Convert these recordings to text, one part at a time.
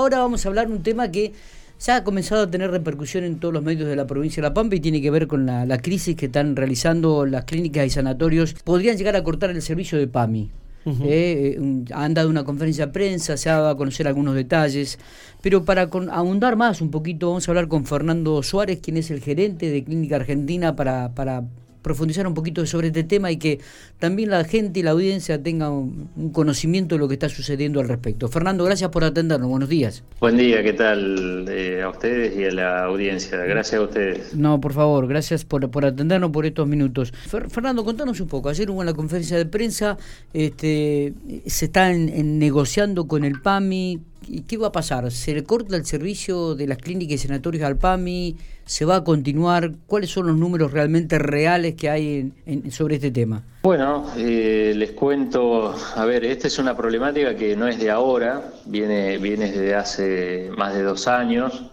ahora vamos a hablar un tema que ya ha comenzado a tener repercusión en todos los medios de la provincia de La Pampa y tiene que ver con la, crisis que están realizando las clínicas y sanatorios. Podrían llegar a cortar el servicio de PAMI. Eh, eh, han dado una conferencia de prensa, se ha dado a conocer algunos detalles, pero para con, ahondar más un poquito, vamos a hablar con Fernando Suárez, quien es el gerente de Clínica Argentina, para, para profundizar un poquito sobre este tema y que también la gente y la audiencia tenga un, conocimiento de lo que está sucediendo al respecto. Fernando, gracias por atendernos. Buenos días. Buen día, ¿qué tal eh, a ustedes y a la audiencia? Gracias a ustedes. No, por favor, gracias por, por atendernos por estos minutos. Fernando, contanos un poco. Ayer hubo una conferencia de prensa, este, se están negociando con el PAMI ¿Y qué va a pasar? ¿Se le corta el servicio de las clínicas y sanatorios al PAMI? ¿Se va a continuar? ¿Cuáles son los números realmente reales que hay sobre este tema? Bueno, eh, les cuento, a ver, esta es una problemática que no es de ahora, viene, viene desde hace más de dos años,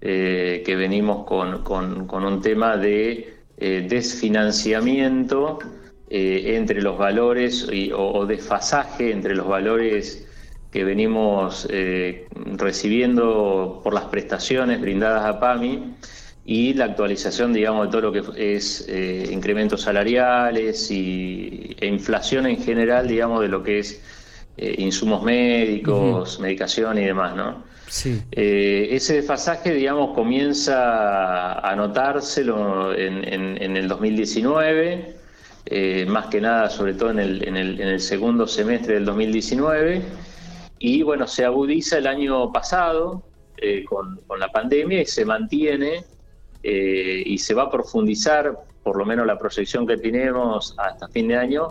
eh, que venimos con, un tema de eh, desfinanciamiento entre los valores o desfasaje entre los valores que venimos eh, recibiendo por las prestaciones brindadas a PAMI y la actualización, digamos, de todo lo que es eh, incrementos salariales y, e inflación en general, digamos, de lo que es eh, insumos médicos, medicación y demás, ¿no? Sí. ese desfasaje, digamos, comienza a notárselo en, en, el 2019, más que nada, sobre todo en el, en el, en el segundo semestre del 2019 y bueno, se agudiza el año pasado eh, con, la pandemia y se mantiene eh, y se va a profundizar, por lo menos la proyección que tenemos hasta fin de año,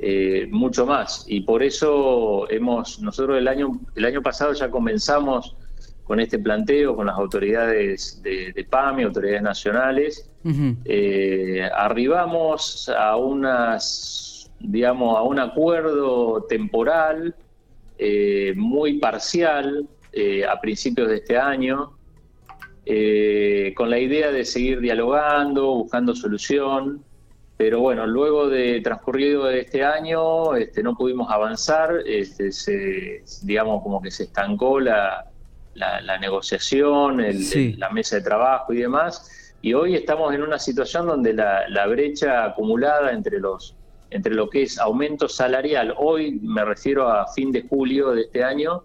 eh, mucho más. Y por eso hemos, nosotros el año, el año pasado ya comenzamos con este planteo con las autoridades de, PAMI, autoridades nacionales. arribamos a unas, digamos, a un acuerdo temporal eh, muy parcial eh, a principios de este año, eh, con la idea de seguir dialogando, buscando solución, pero bueno, luego de transcurrido de este año este, no pudimos avanzar, este, se, digamos como que se estancó la, la, negociación, la mesa de trabajo y demás, y hoy estamos en una situación donde la, la brecha acumulada entre los entre lo que es aumento salarial, hoy me refiero a fin de julio de este año,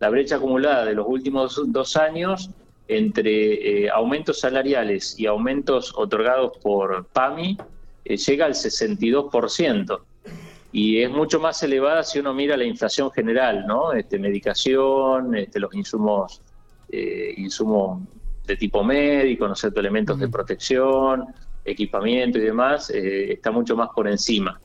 la brecha acumulada de los últimos dos años entre eh, aumentos salariales y aumentos otorgados por PAMI eh, llega al 62%. Y es mucho más elevada si uno mira la inflación general, ¿no? Este, medicación, este, los insumos, eh, insumos de tipo médico, ¿no sé, elementos de protección, equipamiento y demás, eh, está mucho más por encima.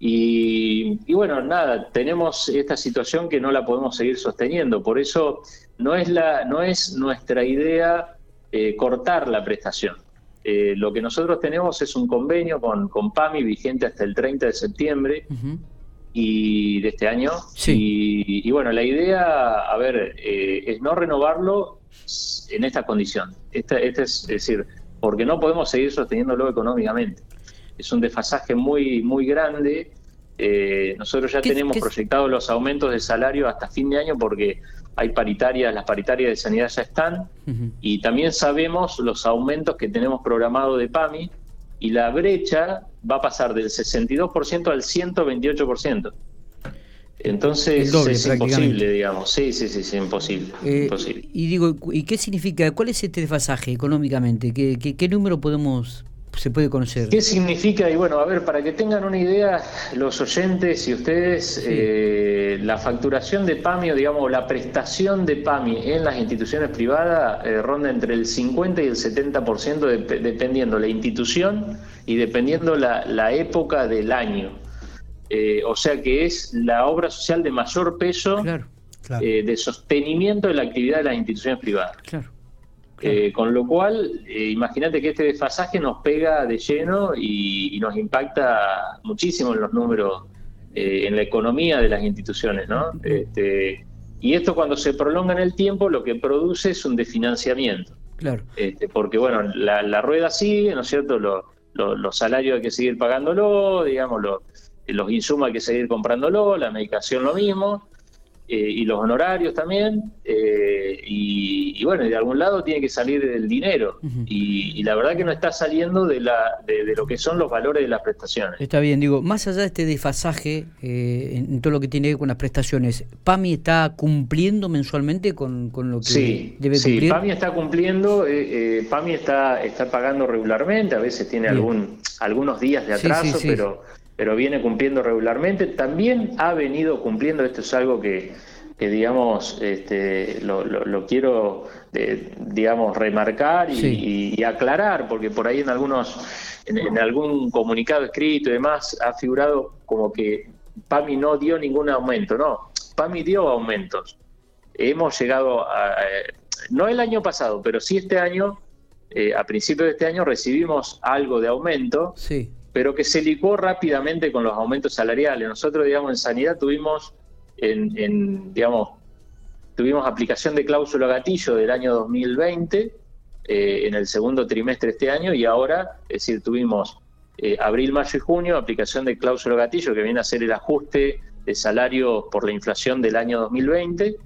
Y, bueno, nada, tenemos esta situación que no la podemos seguir sosteniendo. Por eso no es, la, no es nuestra idea eh, cortar la prestación. Eh, lo que nosotros tenemos es un convenio con, con PAMI vigente hasta el 30 de septiembre y de este año. Y, bueno, la idea, a ver, es no renovarlo en esta condición. Esta, esta es, es decir, porque no podemos seguir sosteniéndolo económicamente. Es un desfasaje muy, muy grande. Eh, nosotros ya tenemos proyectados los aumentos de salario hasta fin de año porque hay paritarias, las paritarias de sanidad ya están, y también sabemos los aumentos que tenemos programados de PAMI, y la brecha va a pasar del 62% al 128%. Entonces es imposible, digamos. Sí, sí, sí, es imposible, eh, imposible. Y digo, ¿y qué significa? ¿Cuál es este desfasaje económicamente? ¿Qué, qué, número podemos se puede conocer? ¿Qué significa? Y bueno, a ver, para que tengan una idea, los oyentes y ustedes, eh, la facturación de PAMI, o digamos, la prestación de PAMI en las instituciones privadas eh, ronda entre el 50 y el 70% dependiendo la institución y dependiendo la, la época del año. Eh, o sea que es la obra social de mayor peso eh, de sostenimiento de la actividad de las instituciones privadas. Eh, con lo cual, imagínate que este desfasaje nos pega de lleno y, nos impacta muchísimo en los números, en la economía de las instituciones, ¿no? Este, y esto cuando se prolonga en el tiempo, lo que produce es un desfinanciamiento. Claro. Este, porque, bueno, la, rueda sigue, ¿no es cierto? los salarios hay que seguir pagándolo, digamos, los insumos hay que seguir comprándolo, la medicación lo mismo, eh, y los honorarios también, eh, y, bueno, de algún lado tiene que salir el dinero, y, la verdad que no está saliendo de, la, de, lo que son los valores de las prestaciones. Está bien, digo, más allá de este desfasaje eh, en, todo lo que tiene que ver con las prestaciones, ¿PAMI está cumpliendo mensualmente con, lo que debe cumplir? Sí, PAMI está cumpliendo, PAMI está, está pagando regularmente, a veces tiene algún, algunos días de atraso, pero pero viene cumpliendo regularmente. También ha venido cumpliendo, esto es algo que, digamos, este, lo, quiero, eh, digamos, remarcar y, aclarar, porque por ahí en algunos, en, algún comunicado escrito y demás ha figurado como que PAMI no dio ningún aumento. No, PAMI dio aumentos. Hemos llegado a, eh, no el año pasado, pero sí este año, eh, a principios de este año recibimos algo de aumento. Sí pero que se licuó rápidamente con los aumentos salariales. Nosotros, digamos, en sanidad tuvimos, en, digamos, tuvimos aplicación de cláusula gatillo del año 2020, eh, en el segundo trimestre de este año, y ahora, es decir, tuvimos eh, abril, mayo y junio, aplicación de cláusula gatillo, que viene a ser el ajuste de salario por la inflación del año 2020,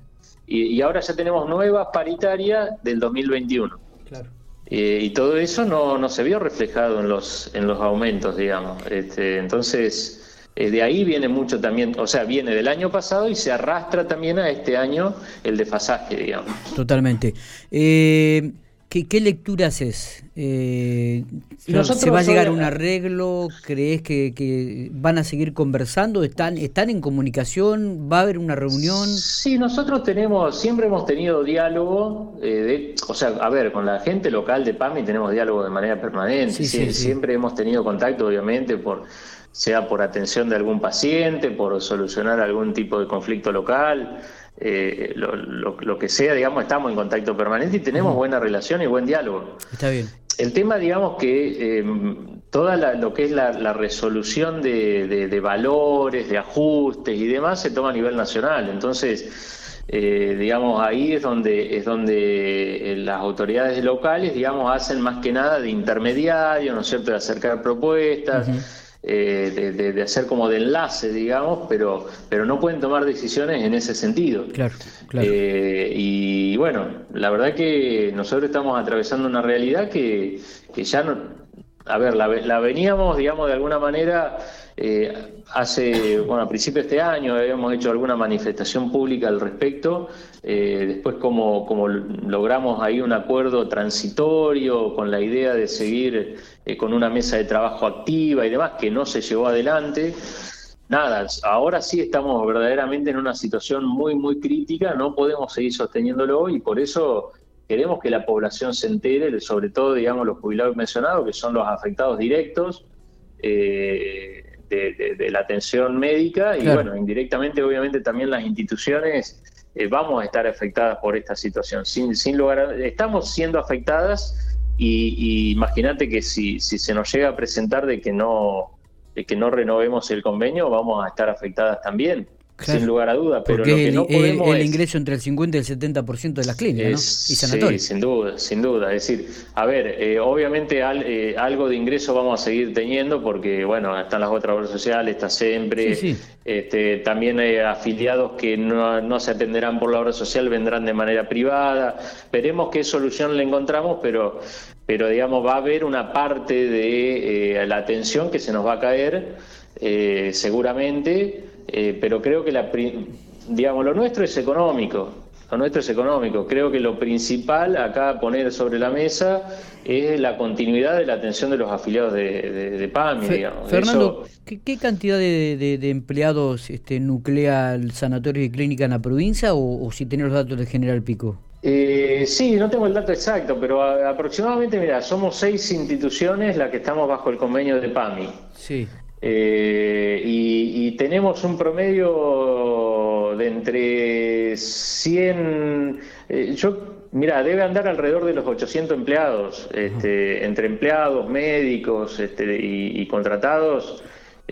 y, y ahora ya tenemos nuevas paritarias del 2021. Claro. Eh, y todo eso no, no, se vio reflejado en los, en los aumentos, digamos. Este, entonces, eh, de ahí viene mucho también, o sea, viene del año pasado y se arrastra también a este año el desfasaje, digamos. Totalmente. Eh, ¿Qué, lectura haces? Eh, ¿Se va a llegar a un arreglo? ¿Crees que, van a seguir conversando? ¿Están, ¿Están en comunicación? ¿Va a haber una reunión? Sí, nosotros tenemos, siempre hemos tenido diálogo, eh, o sea, a ver, con la gente local de PAMI tenemos diálogo de manera permanente, siempre hemos tenido contacto, obviamente, por sea por atención de algún paciente, por solucionar algún tipo de conflicto local. Eh, lo, lo, que sea, digamos, estamos en contacto permanente y tenemos buena relación y buen diálogo. Está bien. El tema, digamos, que eh, toda lo que es la, resolución de, valores, de ajustes y demás se toma a nivel nacional. Entonces, eh, digamos, ahí es donde es donde las autoridades locales, digamos, hacen más que nada de intermediario, ¿no es cierto?, de acercar propuestas. Eh, de, hacer como de enlace, digamos, pero, pero no pueden tomar decisiones en ese sentido. Claro, claro. Eh, y bueno, la verdad que nosotros estamos atravesando una realidad que, que ya no, a ver, la, la veníamos, digamos, de alguna manera eh, hace, bueno, a principios de este año habíamos hecho alguna manifestación pública al respecto, eh, después como, como logramos ahí un acuerdo transitorio con la idea de seguir eh, con una mesa de trabajo activa y demás, que no se llevó adelante. Nada, ahora sí estamos verdaderamente en una situación muy, muy crítica, no podemos seguir sosteniéndolo y por eso queremos que la población se entere, sobre todo, digamos, los jubilados mencionados, que son los afectados directos. De, la atención médica y bueno, indirectamente obviamente también las instituciones eh, vamos a estar afectadas por esta situación. Sin, sin lugar estamos siendo afectadas y, imagínate que si, si se nos llega a presentar de que no de que no renovemos el convenio, vamos a estar afectadas también sin lugar a duda. Pero Porque lo que el, no el, ingreso entre el 50 y el 70% de las clínicas, ¿no? Y sanatorios. Sí, sin duda, sin duda. Es decir, a ver, eh, obviamente eh, algo de ingreso vamos a seguir teniendo porque, bueno, están las otras obras sociales, está siempre. Este, también hay afiliados que no, no, se atenderán por la obra social, vendrán de manera privada. Veremos qué solución le encontramos, pero, pero digamos, va a haber una parte de eh, la atención que se nos va a caer, seguramente eh, pero creo que la, digamos, lo nuestro es económico. Lo nuestro es económico. Creo que lo principal acá poner sobre la mesa es la continuidad de la atención de los afiliados de, PAMI. Fernando, ¿qué, cantidad de, empleados este, nuclea el sanatorio y clínica en la provincia o, si tiene los datos de General Pico? Eh, sí, no tengo el dato exacto, pero aproximadamente, mira, somos seis instituciones las que estamos bajo el convenio de PAMI. Sí. Eh, y, tenemos un promedio de entre 100, eh, yo, mira, debe andar alrededor de los 800 empleados, este, entre empleados, médicos este, y, contratados.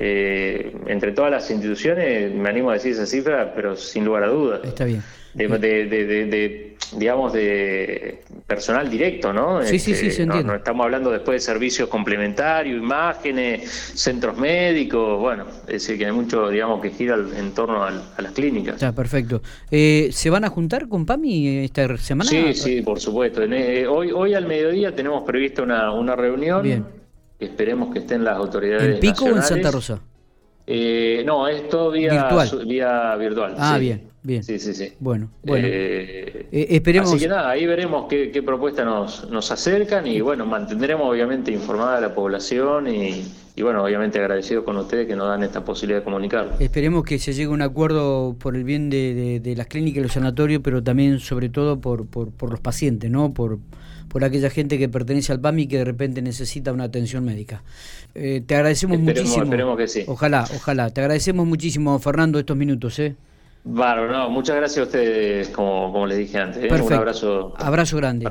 Eh, entre todas las instituciones, me animo a decir esa cifra, pero sin lugar a dudas. Está bien. De, digamos, de personal directo, ¿no? Sí, sí, sí, este, se no, estamos hablando después de servicios complementarios, imágenes, centros médicos, bueno, es decir, que hay mucho, digamos, que gira en torno al- a las clínicas. Está perfecto. Eh, ¿Se van a juntar con PAMI esta semana? Sí, sí, por supuesto. Eh, hoy, hoy al mediodía tenemos prevista una, una reunión. Bien. que Esperemos que estén las autoridades. ¿En Pico o en. Santa Rosa? Eh, no, es todo vía Virtual. vía virtual. Ah, sí. bien, bien. Sí, sí, sí. Bueno, bueno. Eh, Eh, esperemos- Así que nada, ahí veremos qué, qué propuestas nos, nos acercan y bueno, mantendremos obviamente informada a la población y, y bueno, obviamente agradecidos con ustedes que nos dan esta posibilidad de comunicarlo. Esperemos que se llegue a un acuerdo por el bien de, de- de las clínicas y los sanatorios, pero también, sobre todo, por, por, por los pacientes, ¿no? Por, por aquella gente que pertenece al PAMI y que de repente necesita una atención médica. Eh, te agradecemos Esperemos- muchísimo. esperemos que sí. Ojalá, ojalá. Te agradecemos muchísimo, Fernando, estos minutos, ¿eh? Bárbaro, no, muchas gracias a ustedes, como, como les dije antes. ¿eh? Un abrazo. Abrazo grande.